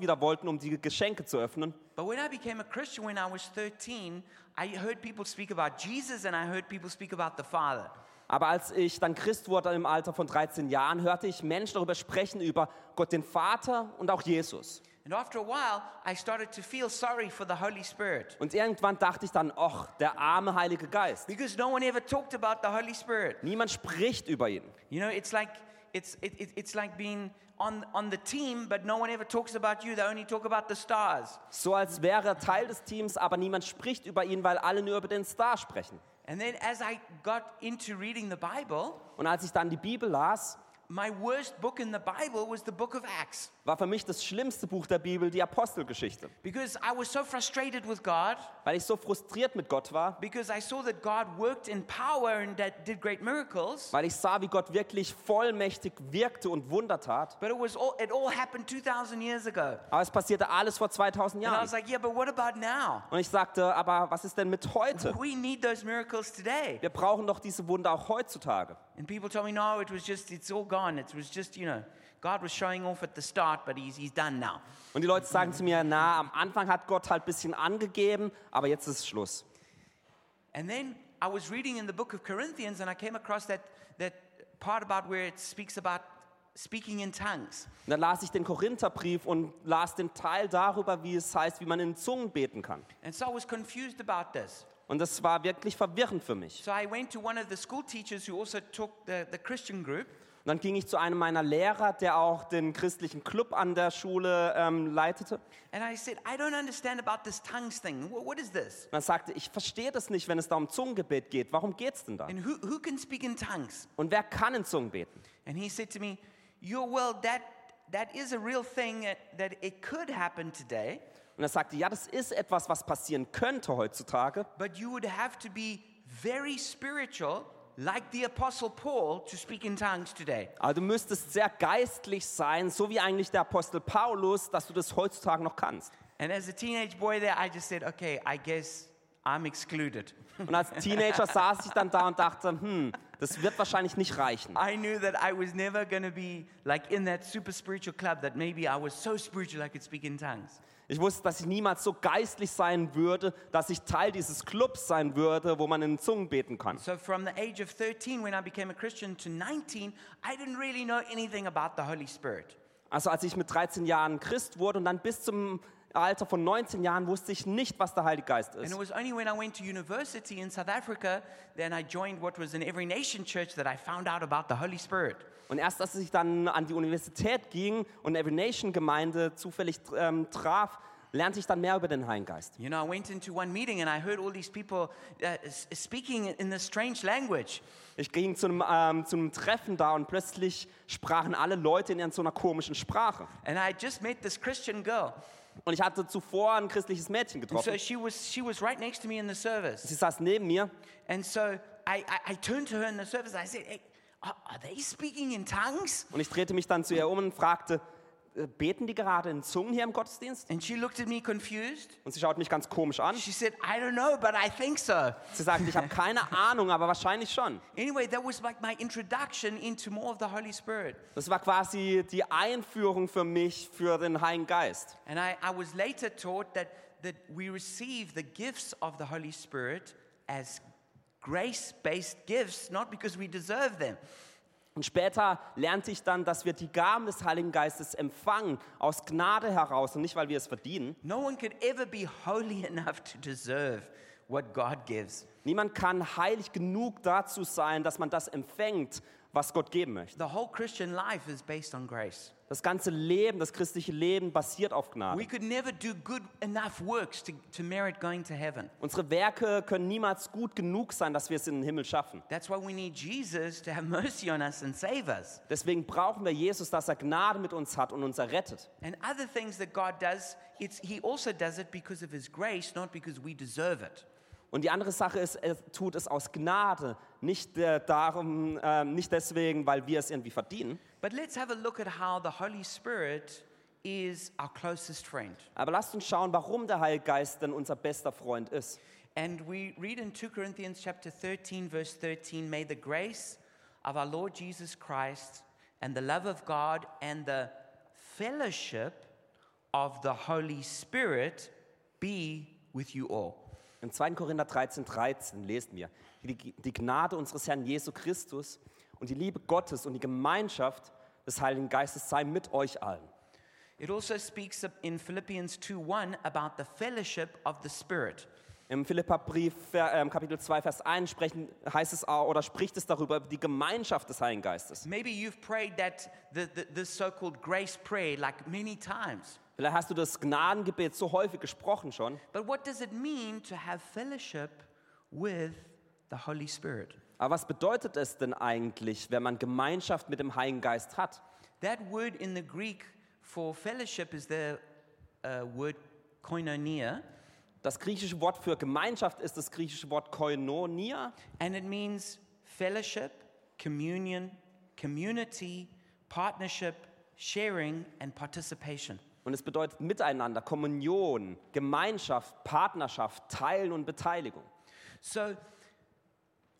wieder wollten, um die Geschenke zu öffnen. But when I became a Christian when I was 13, I heard people speak about Jesus and I heard people speak about the Father. Aber als ich dann Christ wurde im Alter von 13 Jahren, hörte ich Menschen darüber sprechen, über Gott den Vater und auch Jesus. And after a while, I started to feel sorry for the Holy Spirit Und irgendwann dachte ich dann, ach, der arme Heilige Geist. because no one ever talked about the Holy Spirit. Niemand spricht über ihn. You know, it's like it's it, it, it's like being on on the team, but no one ever talks about you. They only talk about the stars. So als wäre er Teil des Teams, aber niemand spricht über ihn, weil alle nur über den Star sprechen. And then as I got into reading the Bible, Und als ich dann die Bibel las, my worst book in the Bible was the book of Acts war für mich das schlimmste Buch der Bibel die Apostelgeschichte. because I was so frustrated with God Weil ich so frustriert mit Gott war, because I saw that God worked in power and that did great miracles. weil ich sah, wie Gott wirklich vollmächtig wirkte und Wunder tat. But it was all, it all happened 2,000 years ago. Aber es passierte alles vor 2000 And I Jahren. was like, yeah, but what about now? Und ich sagte, aber was ist denn mit heute? We need those miracles today. Wir brauchen doch diese Wunder auch heutzutage. And people told me, no, it was just, it's all gone. It was just, you know, God was showing off at the start, but he's, he's done now. Und die Leute sagen zu mir, na, am Anfang hat Gott halt ein bisschen angegeben, aber jetzt ist Schluss. And then I was reading in the book of Corinthians and I came across that, that part about where it speaks about speaking in tongues. Und dann las ich den Korintherbrief und las den Teil darüber, wie es heißt, wie man in Zungen beten kann. And so I was confused about this. Und das war wirklich verwirrend für mich. So I went to one of the school teachers who also took the, the Christian group. Und dann ging ich zu einem meiner Lehrer, der auch den christlichen Club an der Schule ähm, leitete. And I said, I don't understand about this tongues thing. What, what is this? Und er sagte, ich verstehe das nicht, wenn es da um Zungengebet geht. Warum geht's denn da? And who, who can speak in tongues? Und wer kann in Zungen beten? And he said to me, "Your well, that that is a real thing that, that it could happen today, Und er sagte, ja, das ist etwas, was passieren könnte heutzutage. but you would have to be very spiritual, like the Apostle Paul, to speak in tongues today." Aber du müsstest sehr geistlich sein, so wie eigentlich der Apostel Paulus, dass du das heutzutage noch kannst. And as a teenage boy there, I just said, "Okay, I guess I'm excluded." Und als Teenager saß ich dann da und dachte, hm, das wird wahrscheinlich nicht reichen. I knew that I was never going to be like in that super spiritual club that maybe I was so spiritual I could speak in tongues. Ich wusste, dass ich niemals so geistlich sein würde, dass ich Teil dieses Clubs sein würde, wo man in Zungen beten kann. So from the age of 13 when I became a Christian to 19, I didn't really know anything about the Holy Spirit. Also als ich mit 13 Jahren Christ wurde und dann bis zum Alter von 19 Jahren wusste ich nicht, was der Heilige Geist And ist. it was only when I went to university in South Africa, then I joined what was an Every Nation church that I found out about the Holy Spirit. Und erst als ich dann an die Universität ging und Every Nation Gemeinde zufällig ähm, traf, lernte ich dann mehr über den Heiligen Geist. You know, I went into one meeting and I heard all these people uh, speaking in this strange language. Ich ging zu einem, ähm, zu einem Treffen da und plötzlich sprachen alle Leute in so einer komischen Sprache. And I just met this Christian girl. Und ich hatte zuvor ein christliches Mädchen And so getroffen. she was, she was right next to me in the service. Sie saß neben mir And so I, I, I turned to her in the service. I said, hey, are, they speaking in tongues? und ich drehte mich dann zu ihr um und fragte, beten die gerade in Zungen hier im Gottesdienst? And she looked at me confused. Und sie schaut mich ganz komisch an. She said, I don't know, but I think so. Sie sagte, ich habe keine Ahnung, aber wahrscheinlich schon. Anyway, that was like my introduction into more of the Holy Spirit. Das war quasi die Einführung für mich für den Heiligen Geist. And I, I was later taught that, that we receive the gifts of the Holy Spirit as grace based gifts, not because we deserve them. Und später lernte ich dann, dass wir die Gaben des Heiligen Geistes empfangen aus Gnade heraus und nicht, weil wir es verdienen. No one could ever be holy enough to deserve what God gives. Niemand kann heilig genug dazu sein, dass man das empfängt, was Gott geben möchte. The whole Christian life is based on grace. Das ganze Leben, das christliche Leben basiert auf We Gnade. could never do good enough works to, to merit going to heaven. Unsere Werke können niemals gut genug sein, dass wir es in den Himmel schaffen. That's why we need Jesus to have mercy on us and save us. Deswegen brauchen wir Jesus, dass er Gnade mit uns hat und uns errettet. And other things that God does, it's, He also does it because of His grace, not because we deserve it. Und die andere Sache ist, er tut es aus Gnade, nicht, äh, darum, äh, nicht deswegen, weil wir es irgendwie verdienen. But let's have a look at how the Holy Spirit is our closest friend. Aber lasst uns schauen, warum der Heilige Geist denn unser bester Freund ist. And we read in 2 Corinthians chapter 13 verse 13, may the grace of our Lord Jesus Christ and the love of God and the fellowship of the Holy Spirit be with you all. In 2. Korinther 13, 13 lesen wir, die, die Gnade unseres Herrn Jesu Christus und die Liebe Gottes und die Gemeinschaft des Heiligen Geistes sei mit euch allen. It also speaks in Philippians 2:1 about the fellowship of the Spirit. Im Philipperbrief ähm, Kapitel 2 Vers 1 sprechen, heißt es auch, oder spricht es darüber über die Gemeinschaft des Heiligen Geistes. Maybe you've prayed that the, the, this so-called grace prayer like many times. Vielleicht hast du das Gnadengebet so häufig gesprochen schon, But what does it mean to have fellowship with the Holy Spirit? aber was bedeutet es denn eigentlich, wenn man Gemeinschaft mit dem Heiligen Geist hat? That word in the Greek for fellowship is the uh, word koinonia, Das griechische Wort für Gemeinschaft ist das griechische Wort koinonia and it means fellowship, communion, community, partnership, sharing, and participation. Und es bedeutet Miteinander, Kommunion, Gemeinschaft, Partnerschaft, Teilen und Beteiligung. So,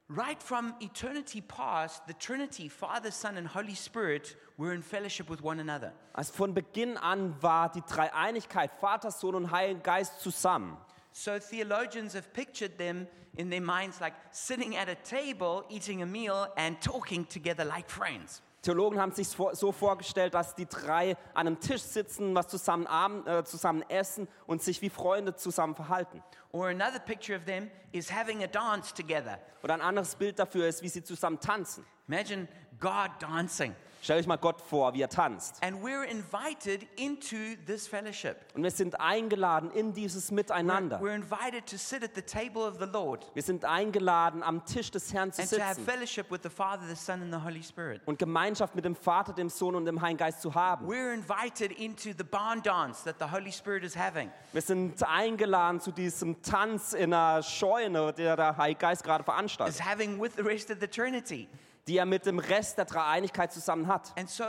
right from eternity past, the Trinity, Father, Son, and Holy Spirit, were in fellowship with one another. Also von Beginn an war die Dreieinigkeit, Vater, Sohn und Heiliger Geist zusammen. So, theologians have pictured them in their minds like sitting at a table, eating a meal, and talking together like friends. Theologen haben sich so vorgestellt, dass die drei an einem Tisch sitzen, was zusammen, Abend, äh, zusammen essen und sich wie Freunde zusammen verhalten. Or another picture of them is having a dance together. Oder ein anderes Bild dafür ist, wie sie zusammen tanzen. Imagine God dancing. Stell euch mal Gott vor, wie er tanzt. And we're invited into this fellowship. Und wir sind eingeladen in dieses Miteinander. we're invited to sit at the table of the Lord Wir sind eingeladen, am Tisch des Herrn zu and to have sitzen fellowship with the Father, the Son, and the Holy Spirit. und Gemeinschaft mit dem Vater, dem Sohn und dem Heiligen Geist zu haben. We're invited into the barn dance that the Holy Spirit is having. Wir sind eingeladen zu diesem Tanz in einer Scheune, der der Heilige Geist gerade Is veranstaltet, having with the rest of the Trinity. Die er mit dem Rest der Dreieinigkeit zusammen hat. And so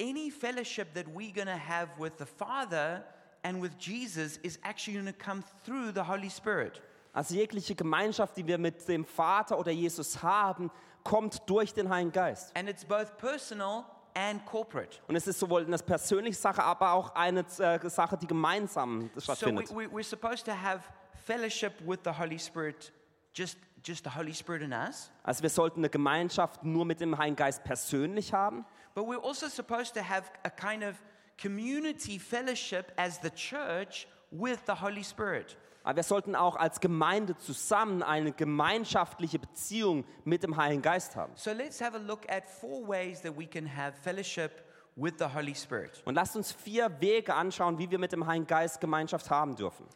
any fellowship that we're going to have with the Father and with Jesus is actually going to come through the Holy Spirit. Also jegliche Gemeinschaft, die wir mit dem Vater oder Jesus haben, kommt durch den Heiligen Geist. And it's both personal and corporate. Und es ist sowohl eine persönliche Sache, aber auch eine äh, Sache, die gemeinsam So we, stattfindet. we, we're supposed to have fellowship with the Holy Spirit, just, just the Holy Spirit in us. Also wir sollten eine Gemeinschaft nur mit dem Heiligen Geist persönlich haben, But we're also supposed to have a kind of community fellowship as the church with the Holy Spirit. aber wir sollten auch als Gemeinde zusammen eine gemeinschaftliche Beziehung mit dem Heiligen Geist haben. So let's have a look at four ways that we can have fellowship with the Holy Spirit. Und lasst uns vier Wege anschauen, wie wir mit dem Heiligen Geist Gemeinschaft haben dürfen.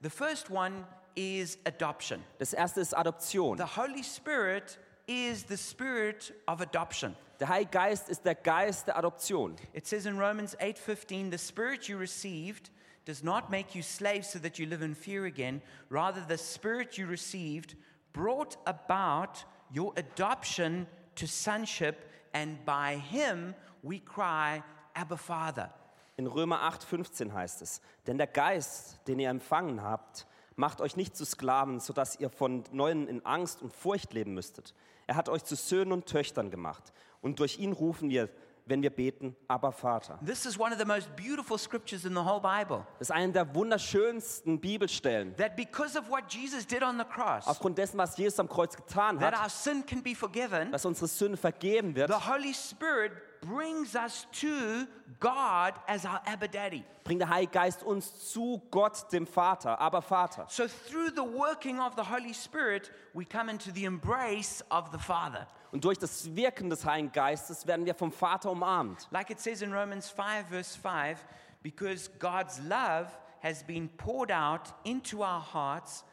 The first one is adoption. Das erste ist Adoption. The Holy Spirit is the spirit of adoption. Der Heilige Geist ist der Geist der Adoption. It says in Romans 8:15, "The spirit you received does not make you slaves so that you live in fear again, rather the spirit you received brought about your adoption to sonship, and by him we cry, Abba Father." In Römer 8,15 heißt es: Denn der Geist, den ihr empfangen habt, macht euch nicht zu Sklaven, sodass ihr von neuem in Angst und Furcht leben müsstet. Er hat euch zu Söhnen und Töchtern gemacht. Und durch ihn rufen wir, wenn wir beten, aber Vater. This is one of the most beautiful scriptures in the whole Bible. Das ist eine der wunderschönsten Bibelstellen. That because of what Jesus did on the cross, Aufgrund dessen, was Jesus am Kreuz getan that hat, our sin can be forgiven, dass unsere Sünde vergeben wird, the Holy Spirit brings us to God as our Abba Daddy. bringt der Heilige Geist uns zu Gott, dem Vater, aber Vater. So through the working of the Holy Spirit, we come into the embrace of the Father. Und durch das Wirken des Heiligen Geistes werden wir vom Vater umarmt. Like it says in Romans 5, verse 5, because God's love has been poured out into our hearts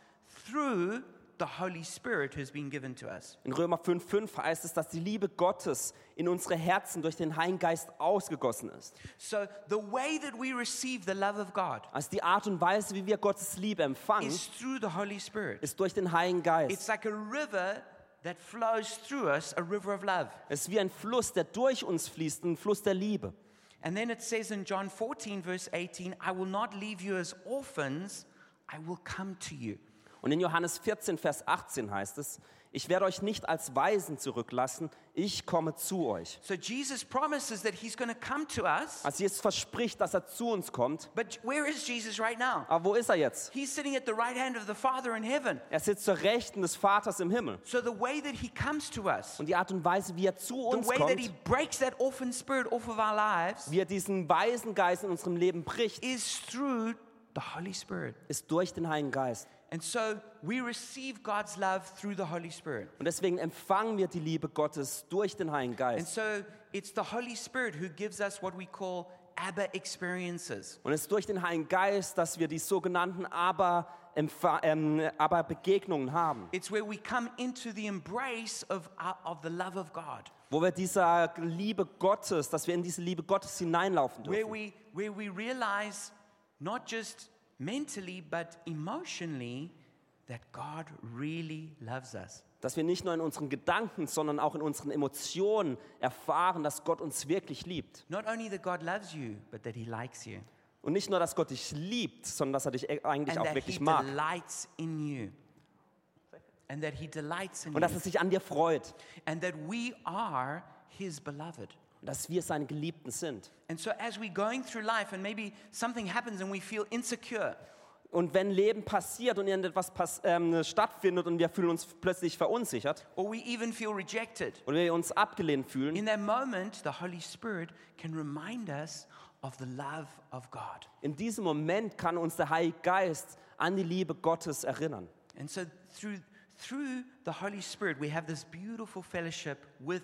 through the Holy Spirit who's been given to us. In Römer 5,5 heißt es, dass die Liebe Gottes in unsere Herzen durch den Heiligen Geist ausgegossen ist. So the way that we receive the love of God Also die Art und Weise, wie wir Gottes Liebe empfangen, is through the Holy Spirit. ist durch den Heiligen Geist. It's like a river that flows through us, a river of love. Es ist wie ein Fluss, der durch uns fließt, ein Fluss der Liebe. And then it says in John 14, verse 18, I will not leave you as orphans, I will come to you. Und in Johannes 14, Vers 18 heißt es, ich werde euch nicht als Weisen zurücklassen, ich komme zu euch. So Jesus promises that he's going to come to us. Also Jesus verspricht, dass er zu uns kommt. But where is Jesus right now? Aber wo ist er jetzt? He's sitting at the right hand of the Father in heaven. Er sitzt zur Rechten des Vaters im Himmel. So the way that he comes to us, Und die Art und Weise, wie er zu the uns way that he kommt, breaks that orphan spirit off of our lives, wie er diesen weisen Geist in unserem Leben bricht, is through the Holy Spirit. ist durch den Heiligen Geist. And so we receive God's love through the Holy Spirit. Und deswegen empfangen wir die Liebe Gottes durch den Heiligen Geist. And so it's the Holy Spirit who gives us what we call Abba experiences. Und es ist durch den Heiligen Geist, dass wir die sogenannten Empfa- ähm, Aber Begegnungen haben, It's where we come into the embrace of, uh, of the love of God, wo wir dieser Liebe Gottes, dass wir in diese Liebe Gottes hineinlaufen dürfen. where we, where we realize not just mentally but emotionally that God really loves us. Dass wir nicht nur in unseren Gedanken, sondern auch in unseren Emotionen erfahren, dass Gott uns wirklich liebt. Not only that God loves you, but that He likes you. Und nicht nur, dass Gott dich liebt, sondern dass er dich e- eigentlich And auch that He wirklich mag. delights in you. And that He delights in Und dass er sich an dir freut. And that we are His beloved. Und dass wir seine Geliebten sind. And so, as we're going through life and maybe something happens and we feel insecure, Und wenn Leben passiert und irgendetwas pass ähm, stattfindet und wir fühlen uns plötzlich verunsichert or we even feel rejected, und wir uns abgelehnt fühlen, in that moment, the Holy Spirit can remind us of the love of God. in diesem Moment kann uns der Heilige Geist an die Liebe Gottes erinnern. And so, through, through the Holy Spirit, we have this beautiful fellowship with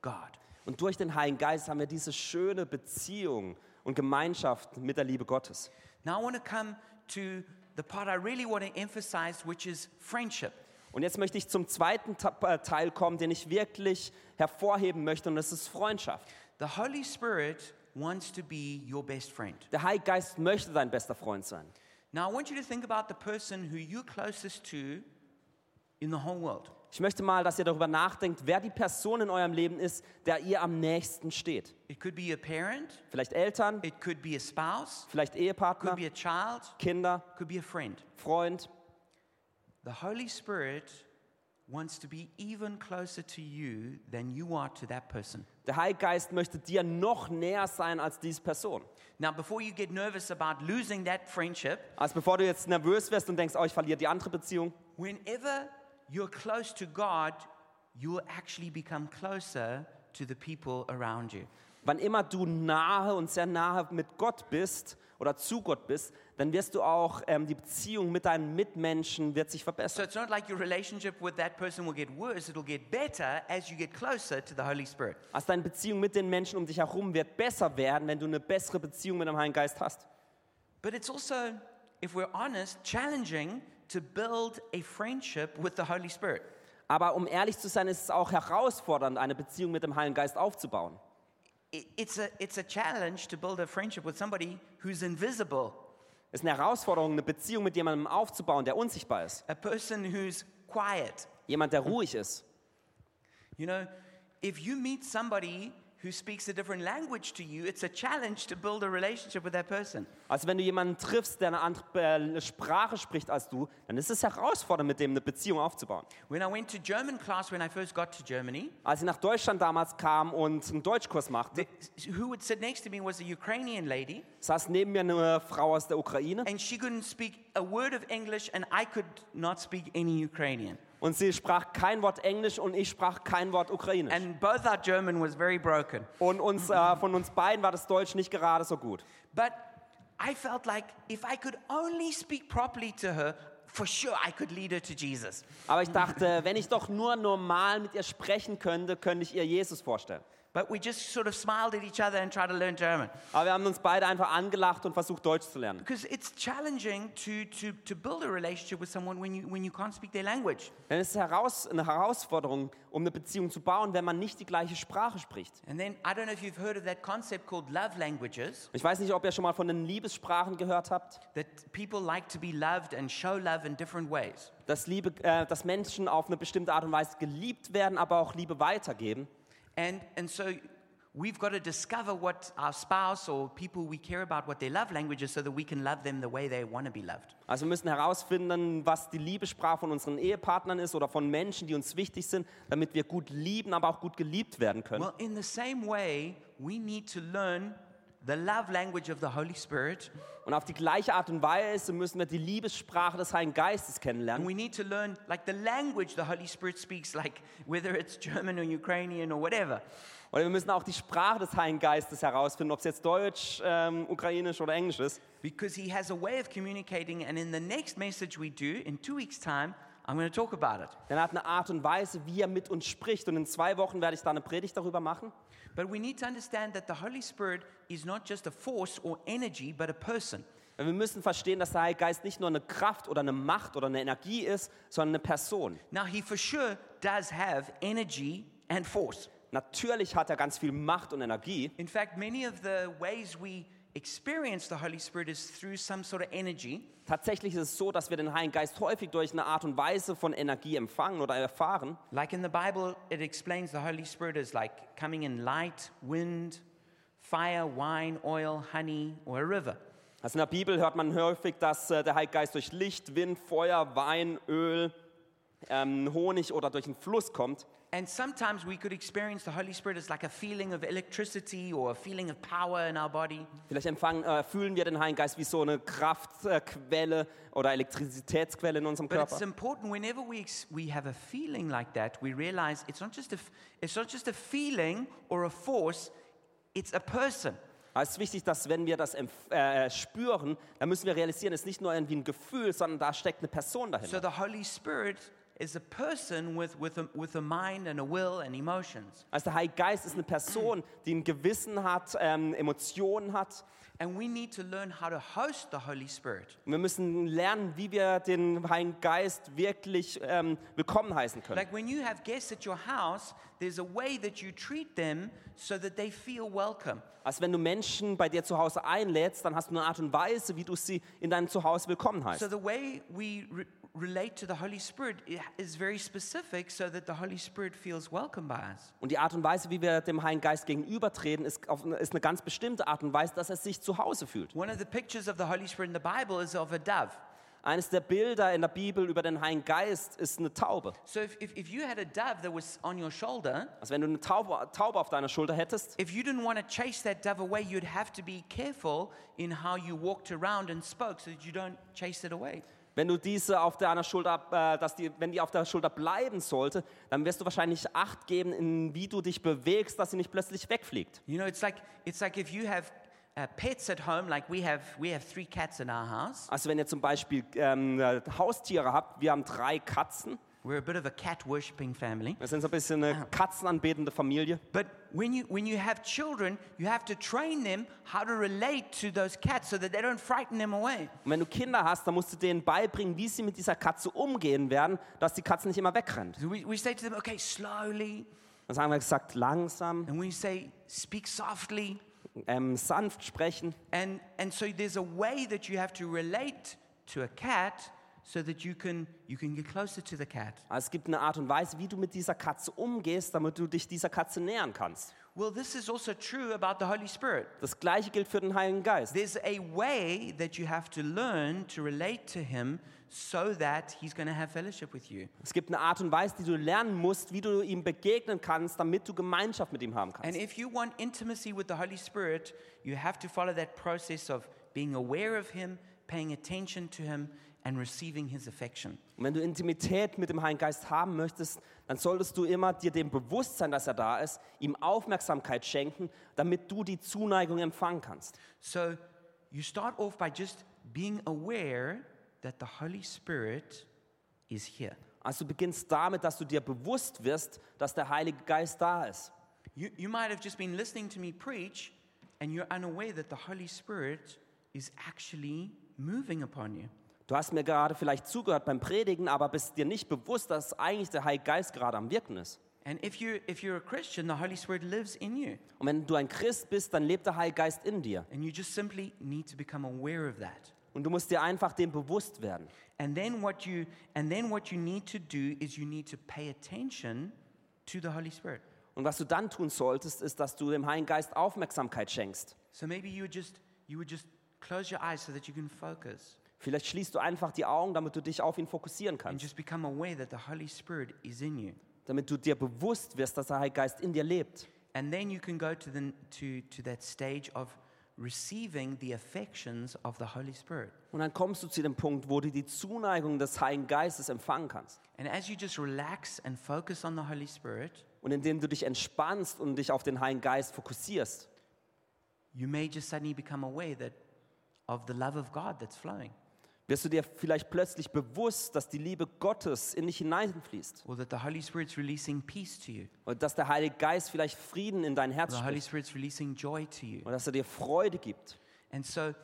God. Und durch den Heiligen Geist haben wir diese schöne Beziehung und Gemeinschaft mit der Liebe Gottes. Now, I want to come to the part I really want to emphasize, which is friendship. Und jetzt möchte ich zum zweiten äh, Teil kommen, den ich wirklich hervorheben möchte, und das ist Freundschaft. The Holy Spirit wants to be your best friend. Der Heilige Geist möchte dein bester Freund sein. Now, I want you to think about the person who you're closest to in the whole world. Ich möchte mal, dass ihr darüber nachdenkt, wer die Person in eurem Leben ist, der ihr am nächsten steht. It could be a parent, Vielleicht Eltern, it could be a spouse, vielleicht could Ehepartner, be a child, Kinder, could be a friend. Freund. The Holy Spirit wants to be even closer to you than you are to that person. Der Heilige Geist möchte dir noch näher sein als diese Person. Now, before you get nervous about losing that friendship, Also bevor du jetzt nervös wirst und denkst, oh, ich verliere die andere Beziehung, whenever you're close to God, you'll actually become closer to the people around you. wann immer du nahe und sehr nahe mit Gott bist oder zu Gott bist, dann wirst du auch ähm, die Beziehung mit deinen Mitmenschen wird sich So verbessern. it's not like your relationship with that person will get worse, it'll get better as you get closer to the Holy Spirit. Also deine Beziehung mit den Menschen um dich herum wird besser werden, wenn du eine bessere Beziehung mit dem Heiligen Geist hast. But it's also, if we're honest, challenging to build a friendship with the Holy Spirit. Aber um ehrlich zu sein, ist es auch herausfordernd, eine Beziehung mit dem Heiligen Geist aufzubauen. It's a, it's a challenge to build a friendship with somebody who's invisible, Es ist eine Herausforderung, eine Beziehung mit jemandem aufzubauen, der unsichtbar ist. a person who's quiet. Jemand, der ruhig ist. You know, if you meet somebody who speaks a different language to you, it's a challenge to build a relationship with that person. Also wenn du jemanden triffst, der eine andere äh, Sprache spricht als du, dann ist es herausfordernd, mit dem eine Beziehung aufzubauen. When I went to German class when I first got to Germany, Als ich nach Deutschland damals kam und einen Deutschkurs machte, the, who would sit next to me was a Ukrainian lady, saß neben mir eine Frau aus der Ukraine and she couldn't speak a word of English, and I could not speak any Ukrainian. Und sie sprach kein Wort Englisch und ich sprach kein Wort Ukrainisch. And both our German was very broken. Und uns, äh, von uns beiden war das Deutsch nicht gerade so gut. But I felt like if I could only speak properly to her, for sure I could lead her to Jesus. Aber ich dachte, wenn ich doch nur normal mit ihr sprechen könnte, könnte ich ihr Jesus vorstellen. But we just sort of smiled at each other and tried to learn German. Aber wir haben uns beide einfach angelacht und versucht, Deutsch zu lernen. Because it's challenging to, to, to build a relationship with someone when you, when you can't speak their language. Denn es ist heraus, eine Herausforderung, um eine Beziehung zu bauen, wenn man nicht die gleiche Sprache spricht. And then I don't know if you've heard of that concept called love languages, Ich weiß nicht, ob ihr schon mal von den Liebessprachen gehört habt, that people like to be loved and show love in different ways. dass, Liebe, äh, dass Menschen auf eine bestimmte Art und Weise geliebt werden, aber auch Liebe weitergeben. And, and so we've got to discover what our spouse or people we care about, what their love language is, so that we can love them the way they want to be loved. Also wir müssen herausfinden, was die Liebessprache von unseren Ehepartnern ist oder von Menschen, die uns wichtig sind, damit wir gut lieben, aber auch gut geliebt werden können. Well, in the same way, we need to learn the love language of the Holy Spirit, Und auf die gleiche Art und Weise müssen wir die Liebessprache des Heiligen Geistes and kennenlernen. we need to learn like the language the Holy Spirit speaks, like whether it's German or Ukrainian or whatever. Oder wir müssen auch die Sprache des Heiligen Geistes herausfinden, ob es jetzt Deutsch, ähm, Ukrainisch oder Englisch ist. Because he has a way of communicating, and in the next message we do, in two weeks' time, I'm going to talk about it. Denn er hat eine Art und Weise, wie er mit uns spricht. Und in zwei Wochen werde ich da eine Predigt darüber machen. But we need to understand that the Holy Spirit is not just a force or energy, but a person. Wir müssen verstehen, dass der Heilige Geist nicht nur eine Kraft oder eine Macht oder eine Energie ist, sondern eine Person. Now, he for sure does have energy and force. Natürlich hat er ganz viel Macht und Energie. In fact, many of the ways we experience the Holy Spirit is through some sort of energy. Tatsächlich ist es so, dass wir den Heiligen Geist häufig durch eine Art und Weise von Energie empfangen oder erfahren. Like in the Bible, it explains the Holy Spirit as like coming in light, wind, fire, wine, oil, honey, or a river. Also in der Bibel hört man häufig, dass äh, der Heilige Geist durch Licht, Wind, Feuer, Wein, Öl, ähm, Honig oder durch einen Fluss kommt. And sometimes we could experience the Holy Spirit as like a feeling of electricity or a feeling of power in our body. Vielleicht empfangen, äh, fühlen wir den Heiligen Geist wie so eine Kraftquelle oder Elektrizitätsquelle in unserem But it's Körper. important whenever we, we have a feeling like that, we realize it's not, just a, it's not just a feeling or a force, it's a person. Es ist wichtig, dass wenn wir das empf- äh, spüren, dann müssen wir realisieren, es ist nicht nur irgendwie ein Gefühl, sondern da steckt eine Person So dahinter. the Holy Spirit is a person with, with, a, with a mind and a will and emotions. Also der Heilige Geist ist eine Person, die ein Gewissen hat, ähm, Emotionen hat. And we need to learn how to host the Holy Spirit. Und wir müssen lernen, wie wir den Heiligen Geist wirklich ähm, willkommen heißen können. Like when you have guests at your house, there's a way that you treat them so that they feel welcome. Also wenn du Menschen bei dir zu Hause einlädst, dann hast du eine Art und Weise, wie du sie in deinem Zuhause willkommen heißt. So the way we relate to the Holy Spirit is very specific so that the Holy Spirit feels welcome by us. Und die Art und Weise, wie wir dem Heiligen Geist gegenübertreten, ist, auf, ist eine ganz bestimmte Art und Weise, dass er sich zu Hause fühlt. One of the pictures of the Holy Spirit in the Bible is of a dove. Eines der Bilder in der Bibel über den Heiligen Geist ist eine Taube. So if, if, if you had a dove that was on your shoulder, Also wenn du eine Taube, Taube auf deiner Schulter hättest, if you didn't want to chase that dove away, you'd have to be careful in how you walked around and spoke so that you don't chase it away. Wenn du diese auf deiner Schulter, äh, dass die, wenn die auf der Schulter bleiben sollte, dann wirst du wahrscheinlich Acht geben, in wie du dich bewegst, dass sie nicht plötzlich wegfliegt. You know, it's like, it's like if you have uh, pets at home, like we have, we have three cats in our house. Also wenn ihr zum Beispiel ähm, äh, Haustiere habt, wir haben drei Katzen, We're a bit of a cat worshipping family. wir sind so ein bisschen eine katzenanbetende Familie. But when you, when you have children, you have to train them how to relate to those cats so that they don't frighten them away. Und wenn du Kinder hast, dann musst du denen beibringen, wie sie mit dieser Katze umgehen werden, dass die Katze nicht immer wegrennt. So we, we say to them, okay, slowly. Dann haben wir gesagt, langsam, And we say, speak softly. ähm, sanft sprechen. And, and so there's a way that you have to relate to a cat so that you can, you can get closer to the cat. Es gibt eine Art und Weise, wie du mit dieser Katze umgehst, damit du dich dieser Katze nähern kannst. Well, this is also true about the Holy Spirit. Das gleiche gilt für den Heiligen Geist. There's a way that you have to learn to relate to him so that he's going to have fellowship with you. Es gibt eine Art und Weise, die du lernen musst, wie du ihm begegnen kannst, damit du Gemeinschaft mit ihm haben And kannst. if you want intimacy with the Holy Spirit, you have to follow that process of being aware of him, paying attention to him, and receiving his affection. Und wenn du Intimität mit dem Heiligen Geist haben möchtest, dann solltest du immer dir dem bewusst sein, dass er da ist, ihm Aufmerksamkeit schenken, damit du die Zuneigung empfangen kannst. So you start off by just being aware that the Holy Spirit is here. Also du beginnst damit, dass du dir bewusst wirst, dass der Heilige Geist da ist. You, you might have just been listening to me preach, and you're unaware that the Holy Spirit is actually moving upon you. Du hast mir gerade vielleicht zugehört beim Predigen, aber bist dir nicht bewusst, dass eigentlich der Heilige Geist gerade am Wirken ist. And if, you, if you're a Christian, the Holy Spirit lives in you. Und wenn du ein Christ bist, dann lebt der Heilige Geist in dir. And you just simply need to become aware of that. Und du musst dir einfach dem bewusst werden. And then what you and then what you need to do is you need to pay attention to the Holy Spirit. Und was du dann tun solltest, ist, dass du dem Heiligen Geist Aufmerksamkeit schenkst. So maybe you would just you would just close your eyes so that you can focus Vielleicht schließt du einfach die Augen, damit du dich auf ihn fokussieren and kannst. just become aware that the Holy Spirit is in you. Damit du dir bewusst wirst, dass der Heilige Geist in dir lebt. And then you can go to the to to that stage of receiving the affections of the Holy Spirit. Und dann kommst du zu dem Punkt, wo du die Zuneigung des Heiligen Geistes empfangen kannst. And as you just relax and focus on the Holy Spirit, Und indem du dich entspannst und dich auf den Heiligen Geist fokussierst, you may just suddenly become aware that of the love of God that's flowing, wirst du dir vielleicht plötzlich bewusst, dass die Liebe Gottes in dich hineinfließt. or that the Holy Spirit's releasing peace to you, Und dass der Heilige Geist vielleicht Frieden in dein or Herz the Holy spricht. Spirit's releasing joy to you. Und dass er dir Freude gibt. And so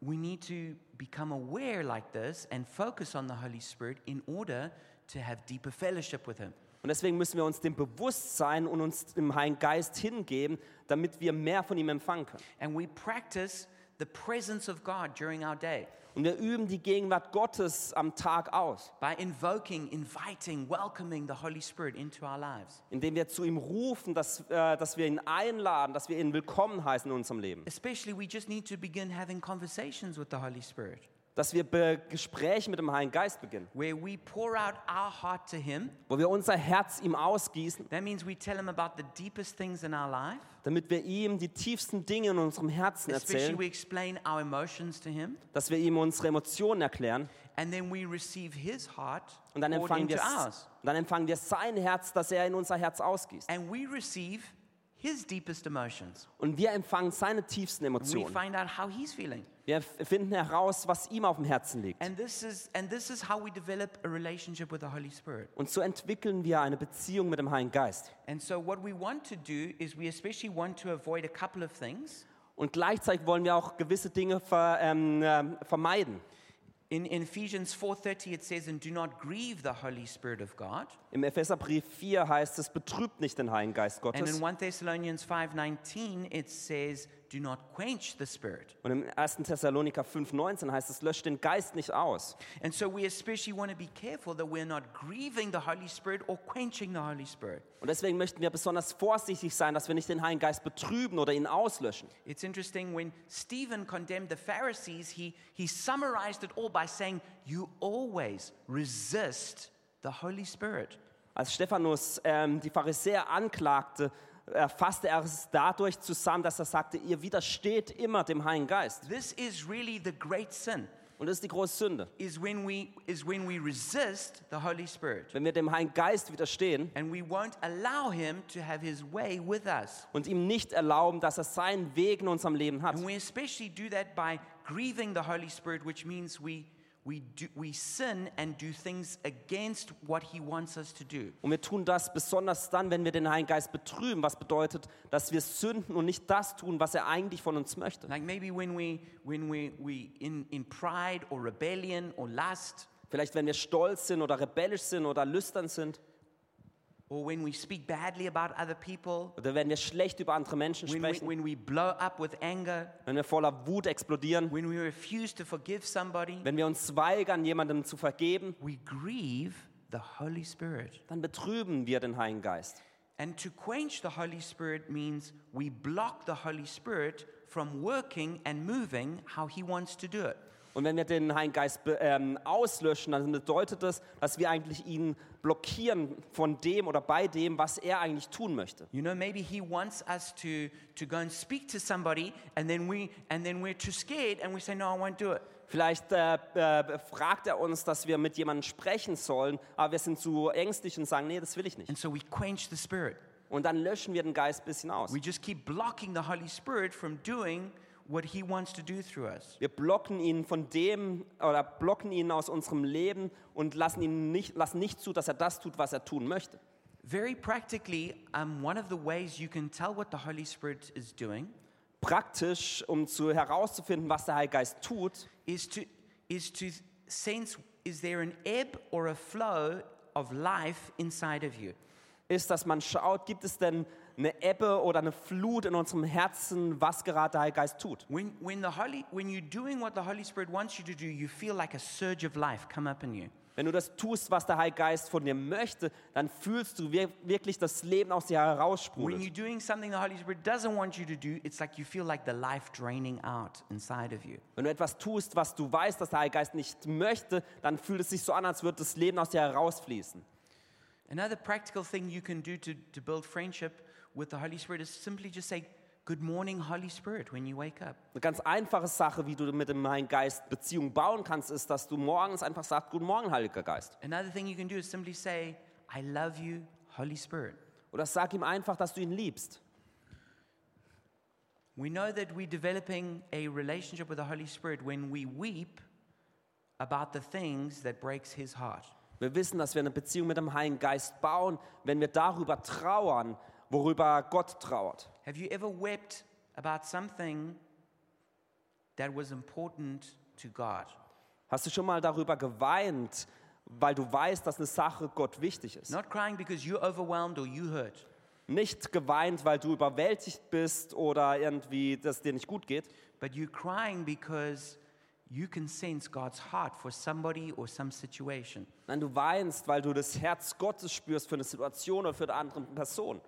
we need to become aware like this and focus on the Holy Spirit in order to have deeper fellowship with Him. Und deswegen müssen wir uns dem bewusst sein und uns dem Heiligen Geist hingeben, damit wir mehr von ihm empfangen können. And we practice the presence of God during our day Und wir üben die Gegenwart Gottes am Tag aus, by invoking, inviting, welcoming the Holy Spirit into our lives. indem wir zu ihm rufen, dass, äh, dass wir ihn einladen, dass wir ihn willkommen heißen in unserem Leben. Especially, we just need to begin having conversations with the Holy Spirit Dass wir Be Gespräche mit dem Heiligen Geist beginnen, where we pour out our heart to Him. wo wir unser Herz ihm ausgießen, That means we tell Him about the deepest things in our life. damit wir ihm die tiefsten Dinge in unserem Herzen Especially, erzählen, we explain our emotions to Him. dass wir ihm unsere Emotionen erklären And then we receive His heart und dann empfangen, wir, dann empfangen wir sein Herz, das er in unser Herz ausgießt. And we receive His deepest emotions. Und wir empfangen seine tiefsten And we Emotionen. find out how He's feeling. Wir finden heraus, was ihm auf dem Herzen liegt. Und so entwickeln wir eine Beziehung mit dem Heiligen Geist. And so, what we want to do is we especially want to avoid a couple of things. Und gleichzeitig wollen wir auch gewisse Dinge ver, ähm, ähm, vermeiden. In, in Ephesians 4:30 it says and do not grieve the Holy Spirit of God. Im Epheserbrief 4 heißt es, betrübt nicht den Heiligen Geist Gottes. And in 1 Thessalonians 5:19 it says do not quench the spirit. Und im 1. Thessaloniker 5,19 heißt es, löscht den Geist nicht aus. And so we especially want to be careful that we're not grieving the Holy Spirit or quenching the Holy Spirit. Und deswegen möchten wir besonders vorsichtig sein, dass wir nicht den Heiligen Geist betrüben oder ihn auslöschen. It's interesting when Stephen condemned the Pharisees, he, he summarized it all by saying, You always resist the Holy Spirit. Als Stephanus ähm, die Pharisäer anklagte, fasste er es dadurch zusammen, dass er sagte, ihr widersteht immer dem Heiligen Geist. This is really the great sin, Und das ist die große Sünde. is when we, is when we resist the Holy Spirit. Wenn wir dem Heiligen Geist widerstehen And we won't allow him to have his way with us. und ihm nicht erlauben, dass er seinen Weg in unserem Leben hat. And we especially do that by grieving the Holy Spirit, which means we, we, do, we sin and do things against what he wants us to do. Und wir tun das besonders dann, wenn wir den Heiligen Geist betrüben, was bedeutet, dass wir sünden und nicht das tun, was er eigentlich von uns möchte. Like maybe when we, when we, we in, in pride or rebellion or lust, Vielleicht, wenn wir stolz sind oder rebellisch sind oder lüstern sind or when we speak badly about other people, oder wenn wir schlecht über andere Menschen when we, sprechen, when we blow up with anger, wenn wir voller Wut explodieren, when we refuse to forgive somebody, wenn wir uns weigern, jemandem zu vergeben, we grieve the Holy Spirit. dann betrüben wir den Heiligen Geist. And to quench the Holy Spirit means we block the Holy Spirit from working and moving how he wants to do it. Und wenn wir den Heiligen Geist ähm, auslöschen, dann bedeutet das, dass wir eigentlich ihn blockieren von dem oder bei dem, was er eigentlich tun möchte. You know, maybe he wants us to, to go and speak to somebody and then, we, and then we're too scared and we say, no, I won't do it. Vielleicht äh, äh, fragt er uns, dass wir mit jemandem sprechen sollen, aber wir sind zu ängstlich und sagen, nee, das will ich nicht. And so we quench the Spirit. Und dann löschen wir den Geist ein bisschen aus. We just keep blocking the Holy Spirit from doing what he wants to do through us. Wir blocken ihn von dem oder blocken ihn aus unserem Leben und lassen ihn nicht, lassen nicht zu, dass er das tut, was er tun möchte. Very practically, um, one of the ways you can tell what the Holy Spirit is doing Praktisch, um zu, herauszufinden, was der Heilige Geist tut, is to, is to sense is there an ebb or a flow of life inside of you? ist, dass man schaut, gibt es denn eine Ebbe oder eine Flut in unserem Herzen, was gerade der Heilige Geist tut. When, when, the Holy, when you're doing what the Holy Spirit wants you to do, you feel like a surge of life come up in you. Wenn du das tust, was der Heilige Geist von dir möchte, dann fühlst du wir- wirklich das Leben aus dir When heraussprudelt. you're doing something the Holy Spirit doesn't want you to do, it's like you feel like the life draining out inside of you. Wenn du etwas tust, was du weißt, dass der Heilige Geist nicht möchte, dann fühlt es sich so an, als würde das Leben aus dir herausfließen. Another practical thing you can do to, to build friendship with the Holy Spirit is simply just say, Good morning, Holy Spirit, when you wake up. Eine ganz einfache Sache, wie du mit dem Heiligen Geist Beziehung bauen kannst, ist, dass du morgens einfach sagst, Guten Morgen, Heiliger Geist. Another thing you can do is simply say, I love you, Holy Spirit. Oder sag ihm einfach, dass du ihn liebst. We know that we're developing a relationship with the Holy Spirit when we weep about the things that breaks his heart. Wir wissen, dass wir eine Beziehung mit dem Heiligen Geist bauen, wenn wir darüber trauern, worüber Gott trauert. Have you ever wept about something that was important to God? Hast du schon mal darüber geweint, weil du weißt, dass eine Sache Gott wichtig ist? Not crying because you're overwhelmed or you hurt, Nicht geweint, weil du überwältigt bist oder irgendwie, dass es dir nicht gut geht, but you're crying because you can sense God's heart for somebody or some situation. Nein, du weinst, weil du das Herz Gottes spürst für eine Situation oder für eine andere Person.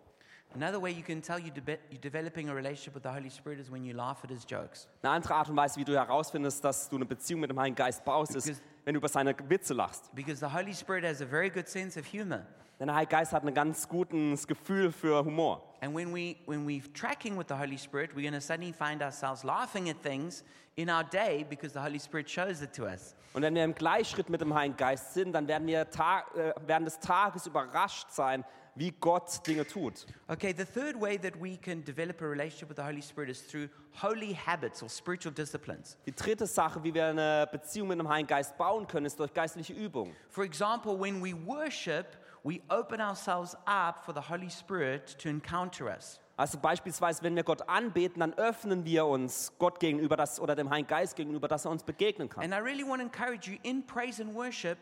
Another way you can tell you're, debe- you're developing a relationship with the Holy Spirit is when you laugh at his jokes. Eine andere Art und Weise, wie du herausfindest, dass du eine Beziehung mit dem Heiligen Geist baust, ist, wenn du über seine Witze lachst. Because the Holy Spirit has a very good sense of humor. Denn der Heilige Geist hat ein ganz gutes Gefühl für Humor. And when, we, when we're tracking with the Holy Spirit, we're going to suddenly find ourselves laughing at things in our day because the Holy Spirit shows it to us. Und wenn wir im Gleichschritt mit dem Heiligen Geist sind, dann werden wir Tag, äh, während des Tages überrascht sein, wie Gott Dinge tut. Okay, the third way that we can develop a relationship with the Holy Spirit is through holy habits or spiritual disciplines. Die dritte Sache, wie wir eine Beziehung mit dem Heiligen Geist bauen können, ist durch geistliche Übungen. For example, when we worship, we open ourselves up for the Holy Spirit to encounter us. Also beispielsweise, wenn wir Gott anbeten, dann öffnen wir uns Gott gegenüber das, oder dem Heiligen Geist gegenüber, dass er uns begegnen kann. And I really want to encourage you in praise and worship,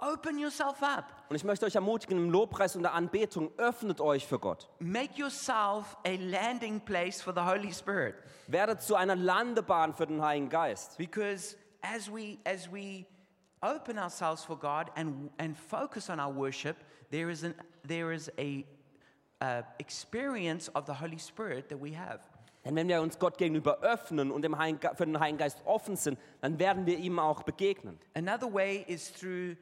open yourself up. Und ich möchte euch ermutigen, im Lobpreis und der Anbetung, öffnet euch für Gott. Make yourself a landing place for the Holy Spirit. Werdet zu einer Landebahn für den Heiligen Geist. Because as we as we open ourselves for God and and focus on our worship, there is an there is a uh, experience of the Holy Spirit that we have. Denn wenn wir uns Gott gegenüber öffnen und dem Heiligen, Ge- für den Heiligen Geist offen sind, dann werden wir ihm auch begegnen. Another way is through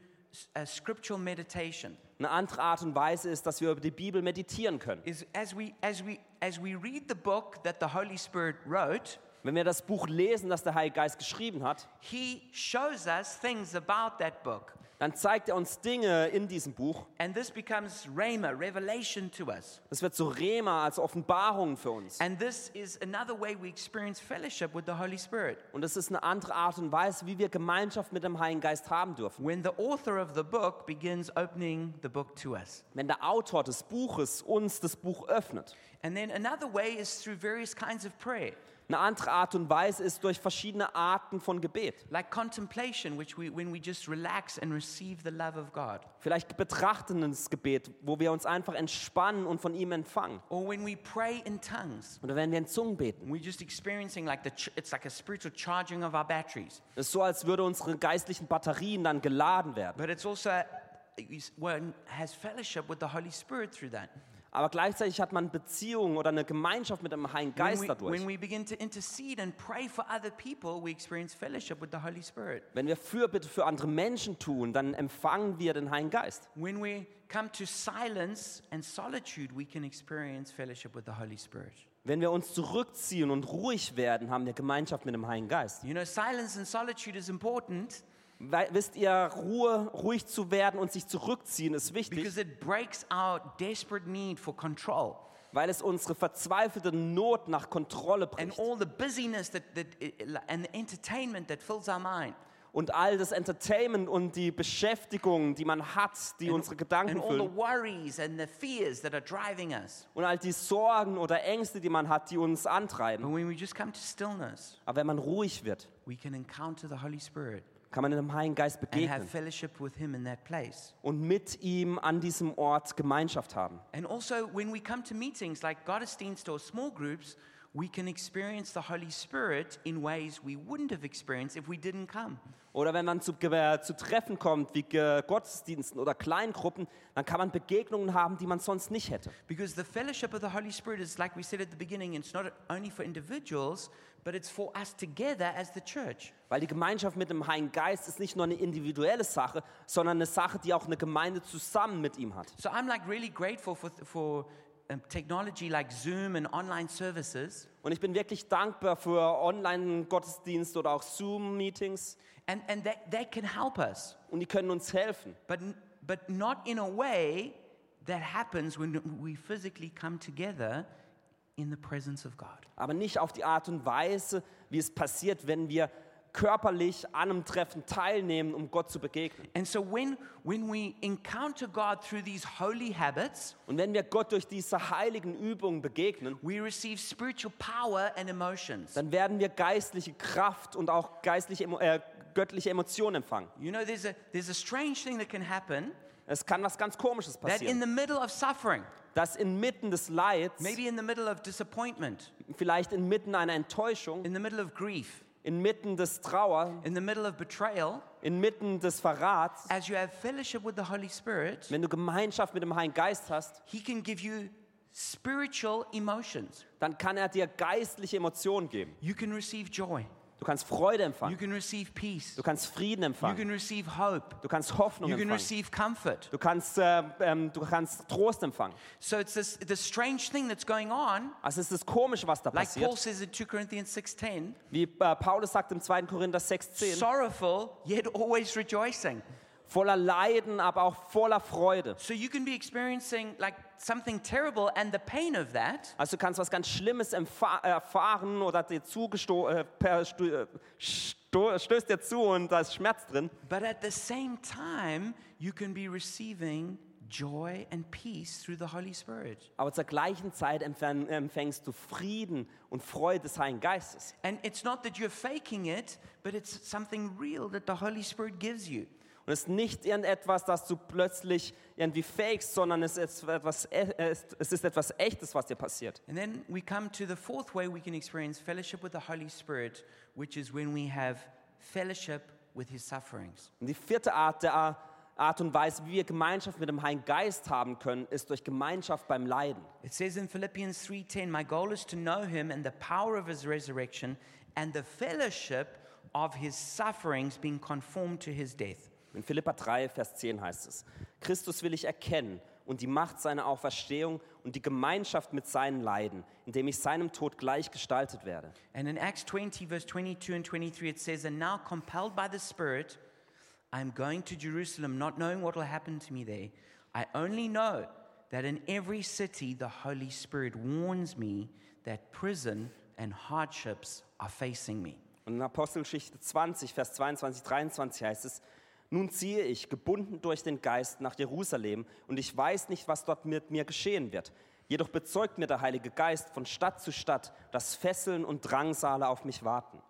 uh, scriptural meditation. Eine andere Art und Weise ist, dass wir über die Bibel meditieren können. Is as we as we as we read the book that the Holy Spirit wrote, Wenn wir das Buch lesen, das der Heilige Geist geschrieben hat, he shows us things about that book. Dann zeigt er uns Dinge in diesem Buch. And this becomes rhema, revelation to us. Das wird so Rema als Offenbarung für uns. And this is another way we experience fellowship with the Holy Spirit. Und es ist eine andere Art und Weise, wie wir Gemeinschaft mit dem Heiligen Geist haben dürfen. When the author of the book begins opening the book to us. Wenn der Autor des Buches uns das Buch öffnet. And then another way is through various kinds of prayer, Eine andere Art und Weise ist durch verschiedene Arten von Gebet. like contemplation, which we, when we just relax and receive the love of God. Vielleicht betrachtendes Gebet, wo wir uns einfach entspannen und von ihm empfangen. Or when we pray in tongues, Oder wenn wir in Zungen beten. we're just experiencing like the, it's like a spiritual charging of our batteries. Es ist so, als würde unsere geistlichen Batterien dann geladen werden. But it's also, one has fellowship with the Holy Spirit through that. Aber gleichzeitig hat man Beziehung oder eine Gemeinschaft mit dem Heiligen When Geist we, dadurch. when we begin to intercede and pray for other people, we experience fellowship with the Holy Spirit. Wenn wir Fürbitte für andere Menschen tun, dann empfangen wir den Heiligen Geist. When we come to silence and solitude, we can experience fellowship with the Holy Spirit. Wenn wir uns zurückziehen und ruhig werden, haben wir Gemeinschaft mit dem Heiligen Geist. You know, silence and solitude is important wisst ihr, Ruhe, ruhig zu werden und sich zurückziehen ist wichtig, because it breaks our desperate need for control weil es unsere verzweifelte Not nach Kontrolle and bricht. all the busyness that, that, and the entertainment that fills our mind. Und all das Entertainment und die Beschäftigung, die man hat, die unsere Gedanken And all the füllen. worries and the fears that are driving us. Und all die Sorgen oder Ängste, die man hat, die uns antreiben. But when we just come to stillness, Aber wenn man ruhig wird, we can encounter the Holy Spirit kann man dem Heiligen Geist begegnen fellowship with Him in that place. und mit ihm an diesem Ort Gemeinschaft haben. And also, when we come to meetings like Gottesdienst or small groups, we can experience the Holy Spirit in ways we wouldn't have experienced if we didn't come. Oder wenn man zu, äh, zu Treffen kommt, wie äh, Gottesdiensten oder Kleingruppen, dann kann man Begegnungen haben, die man sonst nicht hätte. Because the fellowship of the Holy Spirit is, like we said at the beginning, it's not only for individuals, but it's for us together as the church. Weil die Gemeinschaft mit dem Heiligen Geist ist nicht nur eine individuelle Sache, sondern eine Sache, die auch eine Gemeinde zusammen mit ihm hat. So I'm like really grateful for, for um, technology like Zoom and online services. Und ich bin wirklich dankbar für Online-Gottesdienste oder auch Zoom-Meetings. And, and that, that can help us, Und die können uns helfen. but, but not in a way that happens when we physically come together in the presence of God. Aber nicht auf die Art und Weise, wie es passiert, wenn wir körperlich an einem Treffen teilnehmen, um Gott zu begegnen. And so when, when we encounter God through these holy habits, Und wenn wir Gott durch diese heiligen Übungen begegnen, we receive spiritual power and emotions. dann werden wir geistliche Kraft und auch geistliche, Emo- äh, göttliche Emotionen empfangen. You know, there's a, there's a strange thing that can happen Es kann was ganz Komisches that in passieren, the middle of suffering, dass inmitten des Leids, maybe in the middle of disappointment, vielleicht inmitten einer Enttäuschung, in the middle of grief, inmitten des Trauer, in the middle of betrayal, inmitten des Verrats, as you have fellowship with the Holy Spirit, wenn du Gemeinschaft mit dem Heiligen Geist hast, He can give you spiritual emotions. dann kann er dir geistliche Emotionen geben. You can receive joy. Du kannst Freude You empfangen, can receive peace. du kannst Frieden You empfangen, can receive hope. du kannst Hoffnung You can empfangen, receive comfort. du kannst, äh, ähm, du kannst Trost empfangen. So it's this the strange thing that's going on, Also es ist komisch, was da like Paul passiert. says in 2 Corinthians 6:10, Wie äh, Paulus sagt im 2. Korinther 6,10, sorrowful yet always rejoicing. Voller Leiden, aber auch voller Freude. So you can be experiencing like something terrible and the pain of that, Also du kannst was ganz Schlimmes erfahren oder dir äh, äh, stößt dir zu und da ist Schmerz drin. but at the same time, you can be receiving joy and peace through the Holy Spirit. Aber zur gleichen Zeit empfäng- empfängst du Frieden und Freude des Heiligen Geistes. And it's not that you're faking it, but it's something real that the Holy Spirit gives you. Und es ist nicht irgendetwas, das du plötzlich irgendwie fakest, sondern es ist etwas, e- es ist- es ist etwas Echtes, was dir passiert. And then we come to the fourth way we can experience fellowship with the Holy Spirit, which is when we have fellowship with his sufferings. Und die vierte Art der Art und Weise, wie wir Gemeinschaft mit dem Heiligen Geist haben können, ist durch Gemeinschaft beim Leiden. It says in Philippians 3:10, "My goal is to know him and the power of his resurrection and the fellowship of his sufferings being conformed to his death." In Philippa 3, Vers 10 heißt es, Christus will ich erkennen und die Macht seiner Auferstehung und die Gemeinschaft mit seinen Leiden, indem ich seinem Tod gleich gestaltet werde. And in Acts 20, verse 22 and 23, it says, And now, compelled by the Spirit, I am going to Jerusalem, not knowing what will happen to me there. I only know that in every city the Holy Spirit warns me that prison and hardships are facing me. Und in Apostelgeschichte 20, Vers 22, 23 heißt es, nun ziehe ich, gebunden durch den Geist, nach Jerusalem und ich weiß nicht, was dort mit mir geschehen wird. Jedoch bezeugt mir der Heilige Geist von Stadt zu Stadt, dass Fesseln und Drangsale auf mich warten.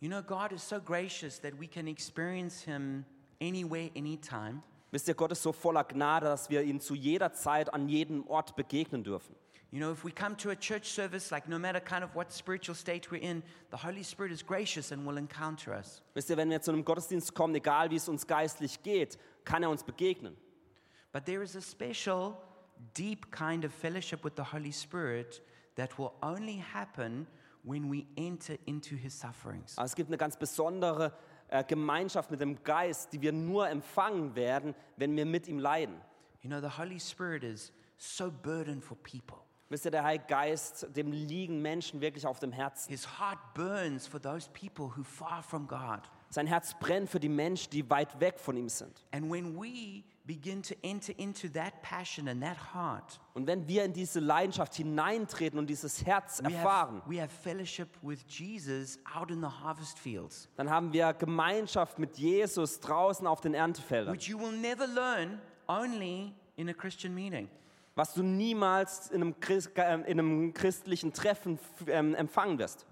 You know, God is so gracious that we can experience Him anywhere, anytime. Wisst ihr, Gott ist so voller Gnade, dass wir ihm zu jeder Zeit an jedem Ort begegnen dürfen. You know, if we come to a church service, like no matter kind of what spiritual state we're in, the Holy Spirit is gracious and will encounter us. Wisst ihr, wenn wir zu einem Gottesdienst kommen, egal wie es uns geistlich geht, kann er uns begegnen. But there is a special, deep kind of fellowship with the Holy Spirit that will only happen when we enter into his sufferings. Aber es gibt eine ganz besondere äh, Gemeinschaft mit dem Geist, die wir nur empfangen werden, wenn wir mit ihm leiden. You know, the Holy Spirit is so burdened for people. Wisst ihr, der Heilige Geist, dem liegen Menschen wirklich auf dem Herzen. His heart burns for those people who far from God. Sein Herz brennt für die Menschen, die weit weg von ihm sind. And when we begin to enter into that passion and that heart, Und wenn wir in diese Leidenschaft hineintreten und dieses Herz we have, erfahren, we have fellowship with Jesus out in the harvest fields, dann haben wir Gemeinschaft mit Jesus draußen auf den Erntefeldern, which you will never learn only in a Christian meeting. Was du niemals in einem, Christ, äh, in einem christlichen Treffen ähm, empfangen wirst.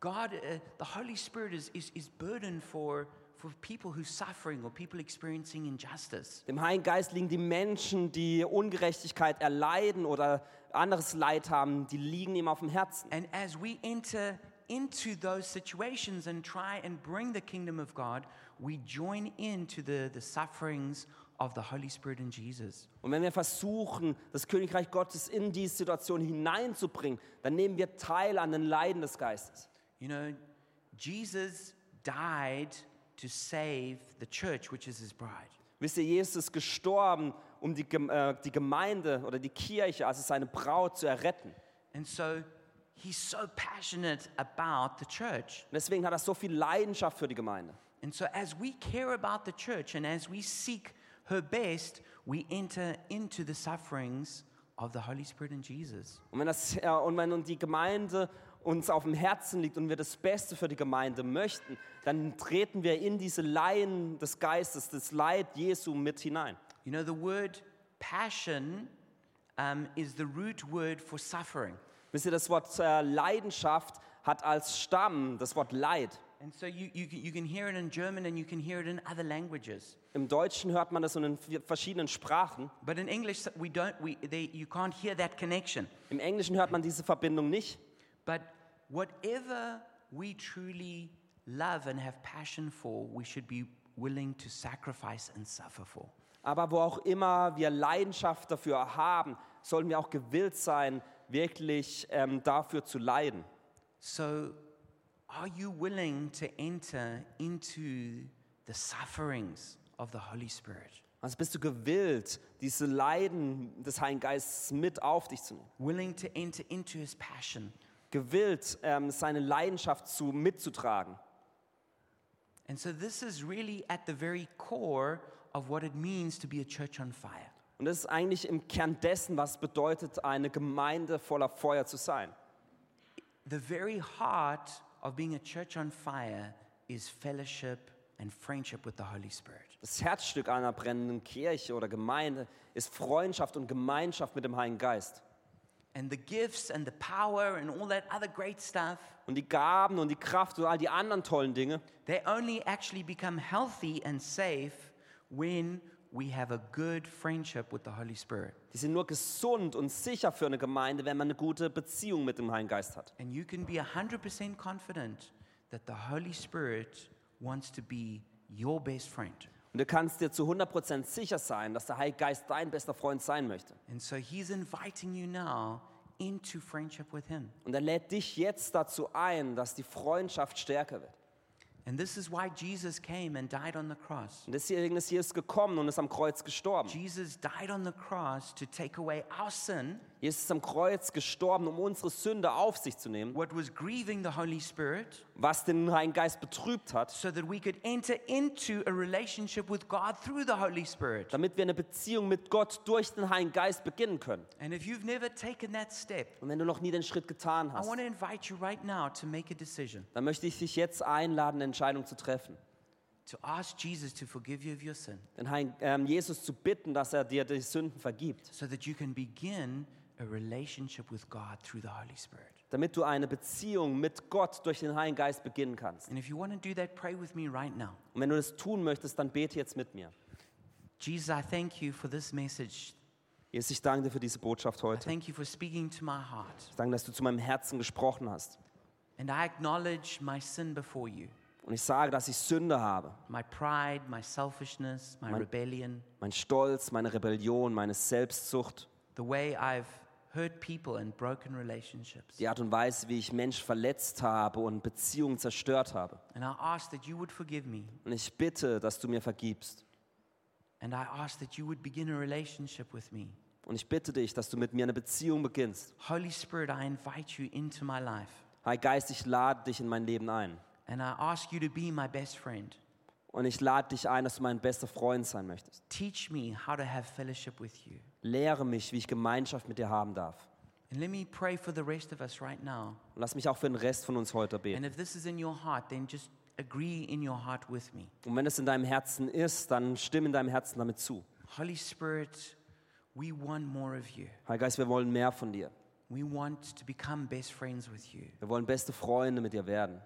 God, uh, the Holy Spirit is, is, is burdened for, for people who are suffering or people experiencing injustice. Dem Heiligen Geist liegen die Menschen, die Ungerechtigkeit erleiden oder anderes Leid haben, die liegen ihm auf dem Herzen. And as we enter into those situations and try and bring the kingdom of God, we join into the, the sufferings of the Holy Spirit and Jesus. Und wenn wir versuchen, das Königreich Gottes in diese Situation hineinzubringen, dann nehmen wir teil an den Leiden des Geistes. You know, Jesus died to save the church, which is his bride. Wisst ihr, Jesus ist gestorben, um die, äh, die Gemeinde oder die Kirche, also seine Braut, zu erretten. And so he's so passionate about the church. Und deswegen hat er so viel Leidenschaft für die Gemeinde. And so as we care about the church and as we seek her best, we enter into the sufferings of the Holy Spirit and Jesus. Und wenn, das, äh, und wenn die Gemeinde uns auf dem Herzen liegt und wir das Beste für die Gemeinde möchten, dann treten wir in diese Leiden des Geistes, das Leid Jesu mit hinein. You know, the word passion um, is the root word for suffering. Wisst ihr, das Wort äh, Leidenschaft hat als Stamm das Wort Leid. And so you, you, can- you can hear it in German and you can hear it in other languages. Im Deutschen hört man das in verschiedenen Sprachen. But in English, we don't, we, they, you can't hear that connection. Im Englischen hört man diese Verbindung nicht. But whatever we truly love and have passion for, we should be willing to sacrifice and suffer for. Aber wo auch immer wir Leidenschaft dafür haben, sollen wir auch gewillt sein, wirklich ähm, dafür zu leiden. So, are you willing to enter into the sufferings of the Holy Spirit? Also bist du gewillt, diese Leiden des Heiligen Geistes mit auf dich zu nehmen. Willing to enter into his passion? Gewillt, ähm, seine Leidenschaft zu, mitzutragen. And so, this is really at the very core of what it means to be a church on fire. Und das ist eigentlich im Kern dessen, was bedeutet, eine Gemeinde voller Feuer zu sein. The very heart of being a church on fire is fellowship and friendship with the Holy Spirit. Das Herzstück einer brennenden Kirche oder Gemeinde ist Freundschaft und Gemeinschaft mit dem Heiligen Geist. And the gifts and the power and all that other great stuff, Und die Gaben und die Kraft und all die anderen tollen Dinge, they only actually become healthy and safe when we have a good friendship with the Holy Spirit. die sind nur gesund und sicher für eine Gemeinde, wenn man eine gute Beziehung mit dem Heiligen Geist hat. And you can be 100% confident that the Holy Spirit wants to be your best friend. Und du kannst dir zu 100% sicher sein, dass der Heilige Geist dein bester Freund sein möchte. And so he's inviting you now into friendship with him. Und er lädt dich jetzt dazu ein, dass die Freundschaft stärker wird. And this is why Jesus came and died on the cross. Und deswegen ist Jesus gekommen und ist am Kreuz gestorben. Jesus died on the cross to take away our sin, Jesus ist am Kreuz gestorben, um unsere Sünde auf sich zu nehmen, what was grieving the Holy Spirit, was den Heiligen Geist betrübt hat, so that we could enter into a relationship with God through the Holy Spirit. damit wir eine Beziehung mit Gott durch den Heiligen Geist beginnen können. And if you've never taken that step, Und wenn du noch nie den Schritt getan I hast, want to invite you right now to make a decision dann möchte ich dich jetzt einladen, eine Entscheidung zu treffen. to ask Jesus to forgive you of your sin Den Heiligen, ähm, Jesus zu bitten, dass er dir die Sünden vergibt, so that you can begin a relationship with God through the Holy Spirit. damit du eine Beziehung mit Gott durch den Heiligen Geist beginnen kannst. And if you want to do that, pray with me right now. Und wenn du das tun möchtest, dann bete jetzt mit mir. Jesus, I thank you for this message. Jesus, ich danke dir für diese Botschaft I heute. thank you for speaking to my heart. Ich danke, dass du zu meinem Herzen gesprochen hast. And I acknowledge my sin before you Und ich sage, dass ich Sünde habe. my pride, my selfishness, my Mein- rebellion, Mein Stolz, meine Rebellion, meine Selbstsucht, the way I've hurt people and broken relationships. die Art und Weise, wie ich Menschen verletzt habe und Beziehungen zerstört habe. And I ask that you would forgive me. Und ich bitte, dass du mir vergibst. And I ask that you would begin a relationship with me. Und ich bitte dich, dass du mit mir eine Beziehung beginnst. Holy Spirit, I invite you into my life. Heiliger Geist, ich lade dich in mein Leben ein. And I ask you to be my best friend. Und ich lade dich ein, dass du mein bester Freund sein möchtest. Teach me how to have fellowship with you. Lehre mich, wie ich Gemeinschaft mit dir haben darf. And let me pray for the rest of us right now. Und lass mich auch für den Rest von uns heute And beten. if this is in your heart, then just agree in your heart with me. Und wenn es in deinem Herzen ist, dann stimm in deinem Herzen damit zu. Holy Spirit, we want more of you. Heiliger Geist, wir wollen mehr von dir. We want to become best friends with you. Wir wollen beste Freunde mit dir werden.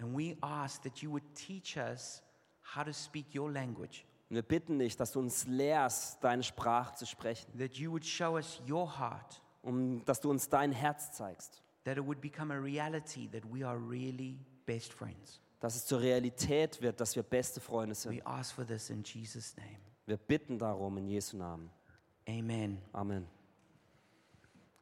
And we ask that you would teach us how to speak your language, Und wir bitten dich, dass du uns lehrst, deine Sprache zu sprechen, that you would show us your heart, um, dass du uns dein Herz zeigst, that it would become a reality that we are really best friends. dass es zur Realität wird, dass wir beste Freunde sind. We ask for this in Jesus' name. Wir bitten darum in Jesu Namen. Amen. Amen.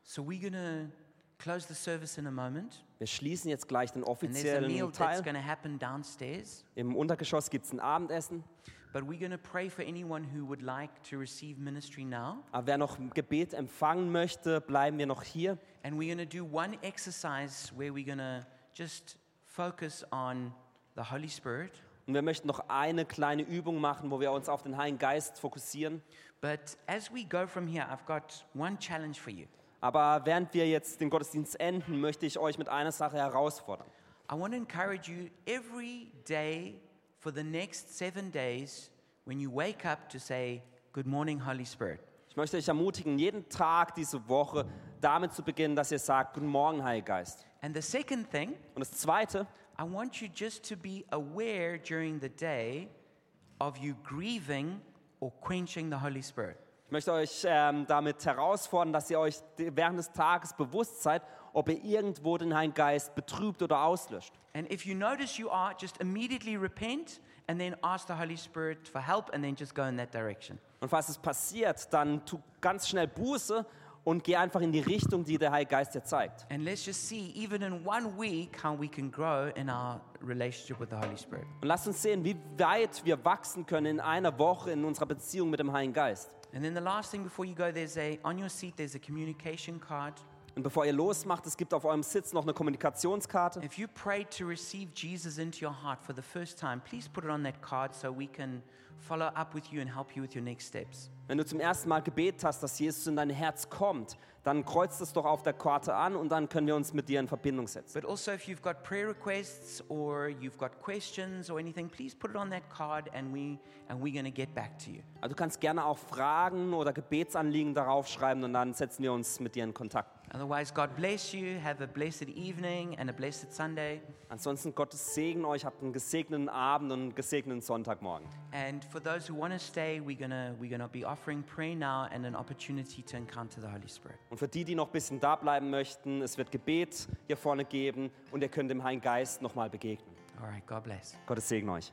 So we're to close the service in a moment. Wir schließen jetzt gleich den And there's a meal offiziellen Teil. Im Untergeschoss gibt es ein Abendessen. But we're going to pray for anyone who would like to receive ministry now. Aber wer noch Gebet empfangen möchte, bleiben wir noch hier. And we're going to do one exercise where we're going to just focus on the Holy Spirit. Und wir möchten noch eine kleine Übung machen, wo wir uns auf den Heiligen Geist fokussieren. But as we go from here, I've got one challenge for you. Aber während wir jetzt den Gottesdienst enden, möchte ich euch mit einer Sache herausfordern. I want to encourage you every day for the next seven days when you wake up to say, Good morning, Holy Spirit. Ich möchte euch ermutigen, jeden Tag diese Woche damit zu beginnen, dass ihr sagt, Guten Morgen, Heiliger Geist. And the second thing, Und das Zweite, I want you just to be aware during the day of you grieving or quenching the Holy Spirit. Ich möchte euch ähm, damit herausfordern, dass ihr euch während des Tages bewusst seid, ob ihr irgendwo den Heiligen Geist betrübt oder auslöscht. And if you notice you are, just immediately repent and then ask the Holy Spirit for help and then just go in that direction. Und falls es passiert, dann tu ganz schnell Buße und geh einfach in die Richtung, die der Heilige Geist dir zeigt. And let's just see, even in one week, how we can grow in our relationship with the Holy Spirit. Und lasst uns sehen, wie weit wir wachsen können in einer Woche in unserer Beziehung mit dem Heiligen Geist. And then the last thing before you go, there's a, on your seat, there's a communication card. Und bevor ihr losmacht, es gibt auf eurem Sitz noch eine Kommunikationskarte. If you prayed to receive Jesus into your heart for the first time, please put it on that card so we can follow up with you and help you with your next steps. Wenn du zum ersten Mal gebetet hast, dass Jesus in dein Herz kommt, dann kreuzt es doch auf der Karte an und dann können wir uns mit dir in Verbindung setzen. But also, if you've got prayer requests or you've got questions or anything, please put it on that card and, we, and we're going to get back to you. Also du kannst gerne auch Fragen oder Gebetsanliegen darauf schreiben und dann setzen wir uns mit dir in Kontakt. Otherwise, God bless you. Have a blessed evening and a blessed Sunday. Ansonsten Gottes Segen euch, habt einen gesegneten Abend und einen gesegneten Sonntagmorgen. And for those who want to stay, we're to we're gonna be offering prayer now and an opportunity to encounter the Holy Spirit. Und für die, die noch ein bisschen da bleiben möchten, es wird Gebet hier vorne geben und ihr könnt dem Heiligen Geist nochmal begegnen. All right, God bless. Gottes Segen euch.